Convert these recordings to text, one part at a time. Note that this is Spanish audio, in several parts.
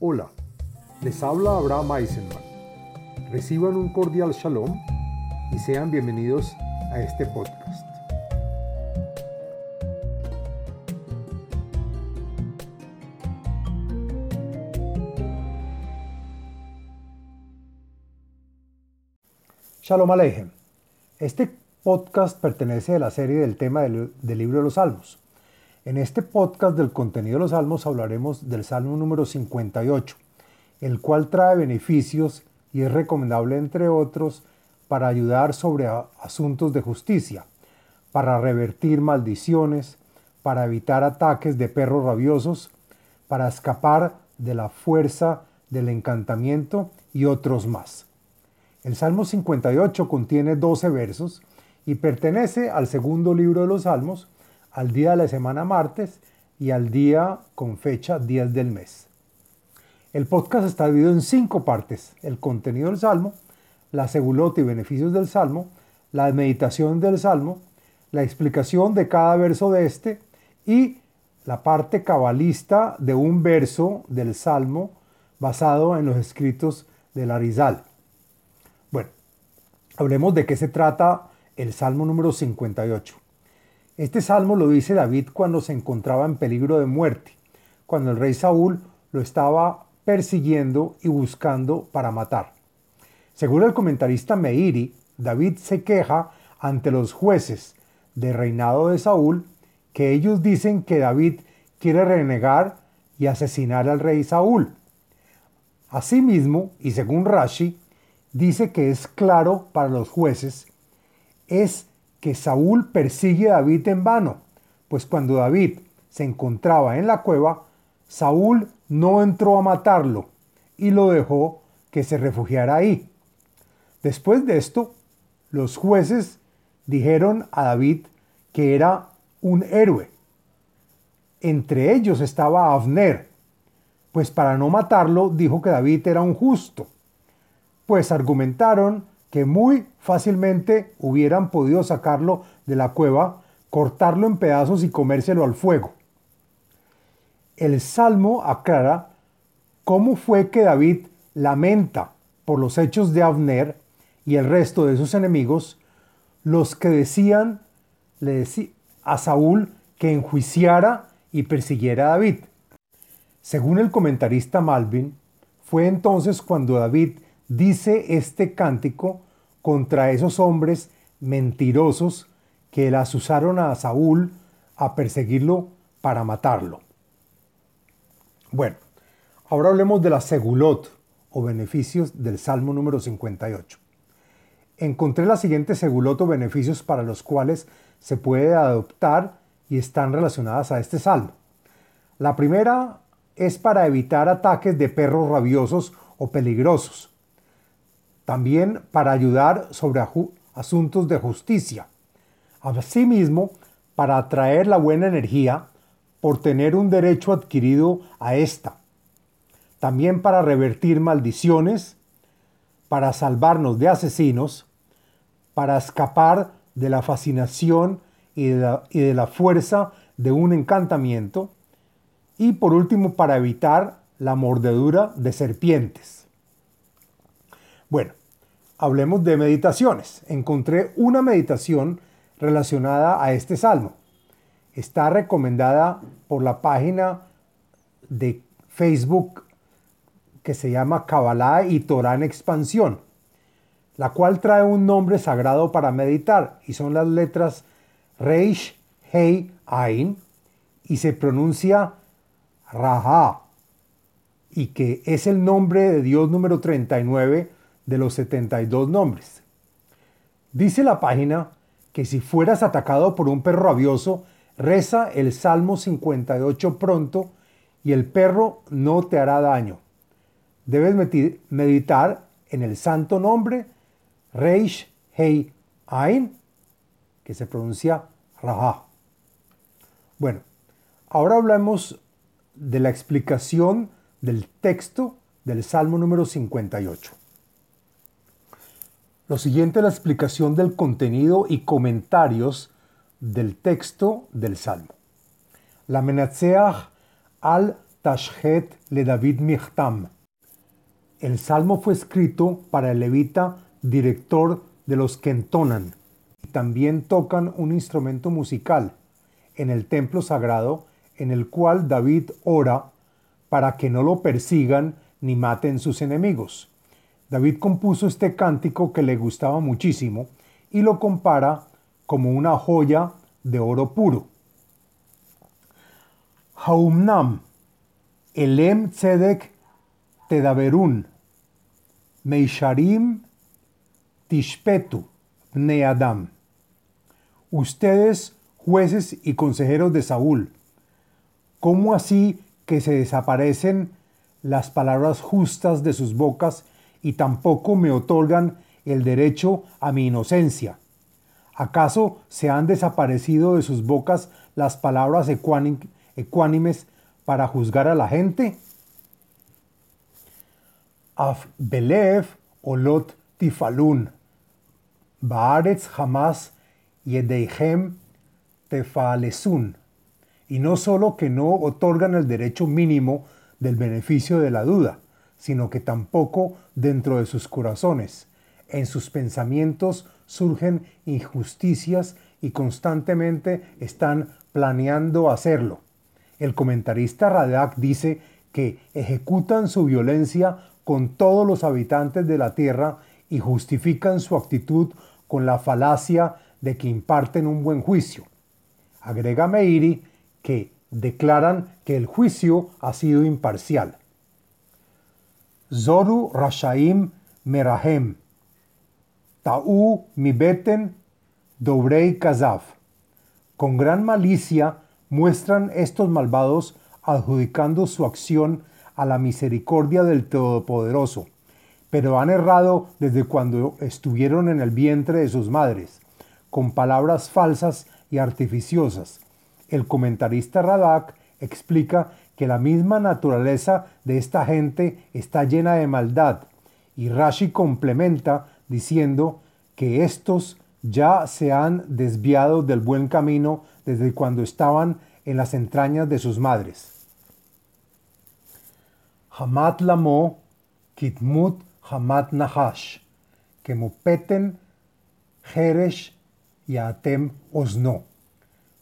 Hola, les habla Abraham Eisenman. Reciban un cordial shalom y sean bienvenidos a este podcast. Shalom Aleichem. Este podcast pertenece a la serie del tema del, del libro de los Salmos. En este podcast del contenido de los salmos hablaremos del salmo número 58, el cual trae beneficios y es recomendable, entre otros, para ayudar sobre asuntos de justicia, para revertir maldiciones, para evitar ataques de perros rabiosos, para escapar de la fuerza del encantamiento y otros más. El Salmo 58 contiene 12 versos y pertenece al segundo libro de los Salmos, al día de la semana martes y al día con fecha 10 del mes. El podcast está dividido en cinco partes. El contenido del Salmo, la segulota y beneficios del Salmo, la meditación del Salmo, la explicación de cada verso de este y la parte cabalista de un verso del Salmo basado en los escritos del Arizal. Bueno, hablemos de qué se trata el Salmo número 58. Este salmo lo dice David cuando se encontraba en peligro de muerte, cuando el rey Saúl lo estaba persiguiendo y buscando para matar. Según el comentarista Meiri, David se queja ante los jueces de reinado de Saúl que ellos dicen que David quiere renegar y asesinar al rey Saúl. Asimismo, y según Rashi, dice que es claro para los jueces, es que Saúl persigue a David en vano, pues cuando David se encontraba en la cueva, Saúl no entró a matarlo y lo dejó que se refugiara ahí. Después de esto, los jueces dijeron a David que era un héroe. Entre ellos estaba Abner, pues para no matarlo dijo que David era un justo. Pues argumentaron que muy fácilmente hubieran podido sacarlo de la cueva, cortarlo en pedazos y comérselo al fuego. El Salmo aclara cómo fue que David lamenta por los hechos de Abner y el resto de sus enemigos, los que decían le a Saúl que enjuiciara y persiguiera a David. Según el comentarista Malvin, fue entonces cuando David dice este cántico contra esos hombres mentirosos que las usaron a Saúl a perseguirlo para matarlo. Bueno, ahora hablemos de la segulot o beneficios del Salmo número 58. Encontré la siguiente segulot o beneficios para los cuales se puede adoptar y están relacionadas a este salmo. La primera es para evitar ataques de perros rabiosos o peligrosos también para ayudar sobre asuntos de justicia. Asimismo, para atraer la buena energía por tener un derecho adquirido a esta. También para revertir maldiciones, para salvarnos de asesinos, para escapar de la fascinación y de la, y de la fuerza de un encantamiento. Y por último, para evitar la mordedura de serpientes. Bueno, hablemos de meditaciones. Encontré una meditación relacionada a este salmo. Está recomendada por la página de Facebook que se llama Kabbalah y Torah en expansión, la cual trae un nombre sagrado para meditar y son las letras Reish, Hei, Ain y se pronuncia Raha y que es el nombre de Dios número 39 de los 72 nombres. Dice la página que si fueras atacado por un perro rabioso, reza el Salmo 58 pronto y el perro no te hará daño. Debes meditar en el santo nombre Reish Hei Ain, que se pronuncia Raha. Bueno, ahora hablamos de la explicación del texto del Salmo número 58. Lo siguiente es la explicación del contenido y comentarios del texto del Salmo. La Menatzeach al Tashet le David Michtam. El salmo fue escrito para el levita director de los que entonan. También tocan un instrumento musical en el templo sagrado en el cual David ora para que no lo persigan ni maten sus enemigos. David compuso este cántico que le gustaba muchísimo y lo compara como una joya de oro puro. Haumnam, Elem Tzedek Tedaberun, Meisharim Tishpetu, Neadam. Ustedes, jueces y consejeros de Saúl, ¿cómo así que se desaparecen las palabras justas de sus bocas y tampoco me otorgan el derecho a mi inocencia? ¿Acaso se han desaparecido de sus bocas las palabras ecuánimes para juzgar a la gente? Af belev olot tifalun, baaretz jamás yedeihem tefalesun. Y no solo que no otorgan el derecho mínimo del beneficio de la duda, sino que tampoco dentro de sus corazones, en sus pensamientos surgen injusticias y constantemente están planeando hacerlo. El comentarista Radak dice que ejecutan su violencia con todos los habitantes de la tierra y justifican su actitud con la falacia de que imparten un buen juicio. Agrega Meiri que declaran que el juicio ha sido imparcial. Zoru Rashaim Merahem, Ta'u Mibeten Dobrei Kazav. Con gran malicia muestran estos malvados adjudicando su acción a la misericordia del Todopoderoso, pero han errado desde cuando estuvieron en el vientre de sus madres, con palabras falsas y artificiosas. El comentarista Radak explica que la misma naturaleza de esta gente está llena de maldad, y Rashi complementa diciendo que estos ya se han desviado del buen camino desde cuando estaban en las entrañas de sus madres. Hamat lamo, kitmut hamat nahash, que mupeten jeresh y osno.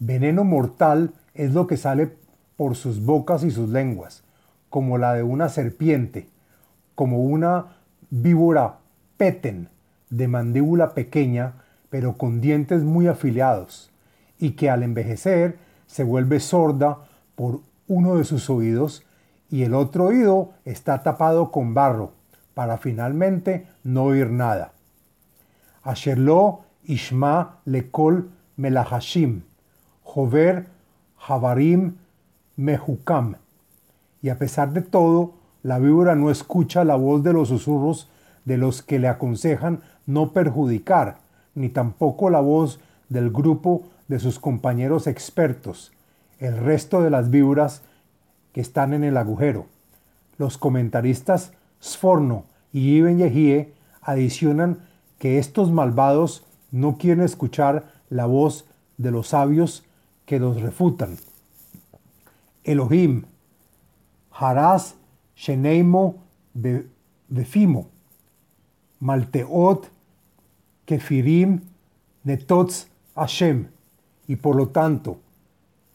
Veneno mortal es lo que sale por sus bocas y sus lenguas, como la de una serpiente, como una víbora peten, de mandíbula pequeña, pero con dientes muy afilados, y que al envejecer se vuelve sorda por uno de sus oídos y el otro oído está tapado con barro para finalmente no oír nada. Asherlo Ishma Lekol Melahashim, Jover Havarim Mehukam. Y a pesar de todo, la víbora no escucha la voz de los susurros de los que le aconsejan no perjudicar, ni tampoco la voz del grupo de sus compañeros expertos. El resto de las víboras que están en el agujero. Los comentaristas Sforno y Ibn Yehie adicionan que estos malvados no quieren escuchar la voz de los sabios que los refutan. Elohim, Haras Sheneimo Befimo, Malteot Kefirim Netots Hashem. Y por lo tanto,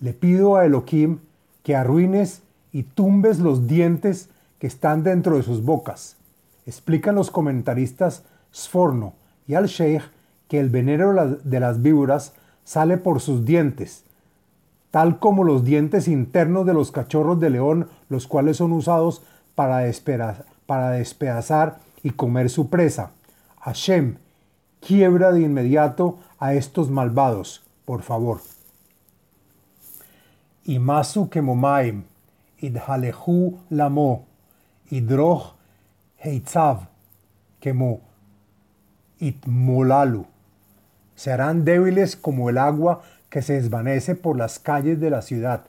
le pido a Elohim que arruines y tumbes los dientes que están dentro de sus bocas. Explican los comentaristas Sforno y Al-Sheikh que el veneno de las víboras sale por sus dientes, tal como los dientes internos de los cachorros de león, los cuales son usados para, para despedazar y comer su presa. Hashem, quiebra de inmediato a estos malvados, por favor. Imasu kemomaim, idhalehu lamo, idroch heitzav, kemo itmolalu. Serán débiles como el agua que se desvanece por las calles de la ciudad,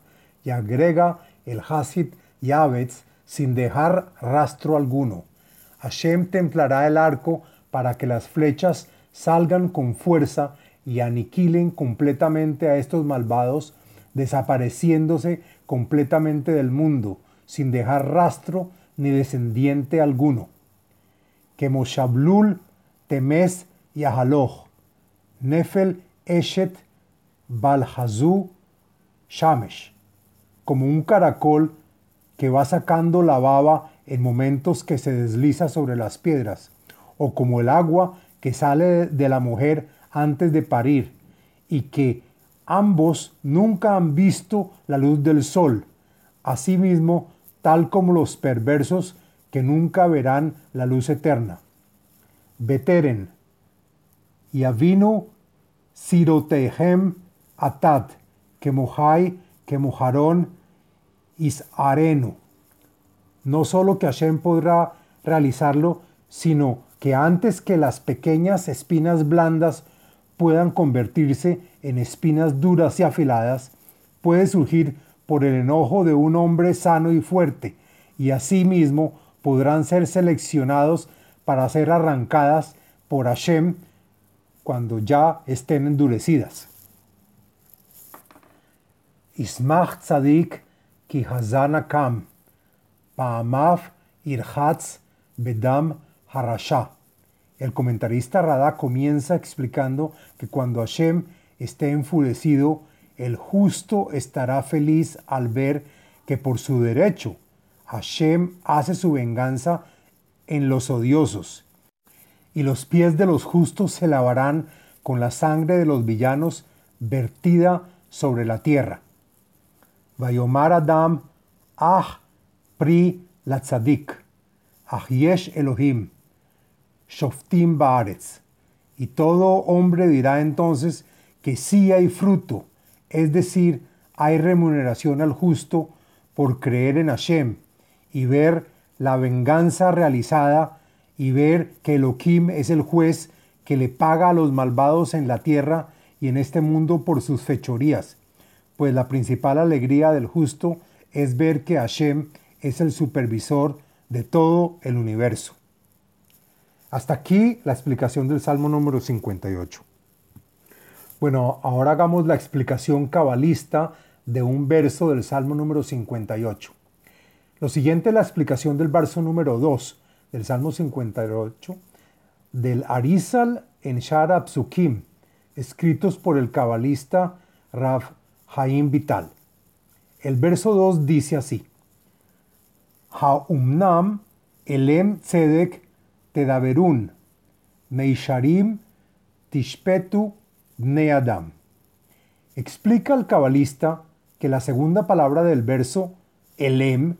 y agrega el Hasid Yavetz sin dejar rastro alguno. Hashem templará el arco para que las flechas salgan con fuerza y aniquilen completamente a estos malvados desapareciéndose completamente del mundo, sin dejar rastro ni descendiente alguno. Que Moshablul, Temes y Ahaloch, Nefel, Eshet, Balhazú, Shamesh, como un caracol que va sacando la baba en momentos que se desliza sobre las piedras, o como el agua que sale de la mujer antes de parir, y que ambos nunca han visto la luz del sol, asimismo tal como los perversos que nunca verán la luz eterna. Beteren, y sirotehem atat, que mojarón, isarenu. No solo que Hashem podrá realizarlo, sino que antes que las pequeñas espinas blandas puedan convertirse en espinas duras y afiladas, puede surgir por el enojo de un hombre sano y fuerte, y asimismo podrán ser seleccionados para ser arrancadas por Hashem cuando ya estén endurecidas. Ismach tzadik ki hazana kam, paamaf irhatz bedam harasha. El comentarista Radá comienza explicando que cuando Hashem esté enfurecido, el justo estará feliz al ver que por su derecho Hashem hace su venganza en los odiosos, y los pies de los justos se lavarán con la sangre de los villanos vertida sobre la tierra. Latzadik, Yesh Elohim, Shoftim Baaretz. Y todo hombre dirá entonces que sí hay fruto, es decir, hay remuneración al justo por creer en Hashem y ver la venganza realizada y ver que Elohim es el juez que le paga a los malvados en la tierra y en este mundo por sus fechorías, pues la principal alegría del justo es ver que Hashem es el supervisor de todo el universo. Hasta aquí la explicación del Salmo número 58. Bueno, ahora hagamos la explicación cabalista de un verso del Salmo número 58. Lo siguiente es la explicación del verso número 2 del Salmo 58 del Arizal en Shara Psukim, escritos por el cabalista Rav Haim Vital. El verso 2 dice así: Haumnam elem tzedek tedaberun, meisharim tishpetu Neadam. Explica el cabalista que la segunda palabra del verso, Elem,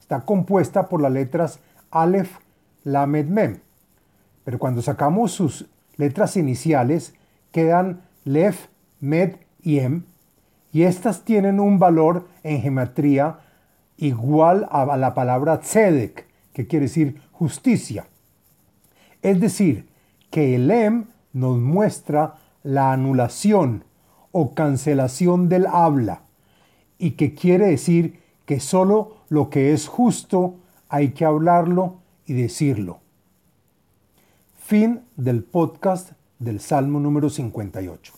está compuesta por las letras Aleph, Lamed, Mem. Pero cuando sacamos sus letras iniciales, quedan Lef, Med y Em, y estas tienen un valor en geometría igual a la palabra Tzedek, que quiere decir justicia. Es decir, que el Em nos muestra la anulación o cancelación del habla y que quiere decir que solo lo que es justo hay que hablarlo y decirlo. Fin del podcast del Salmo número 58.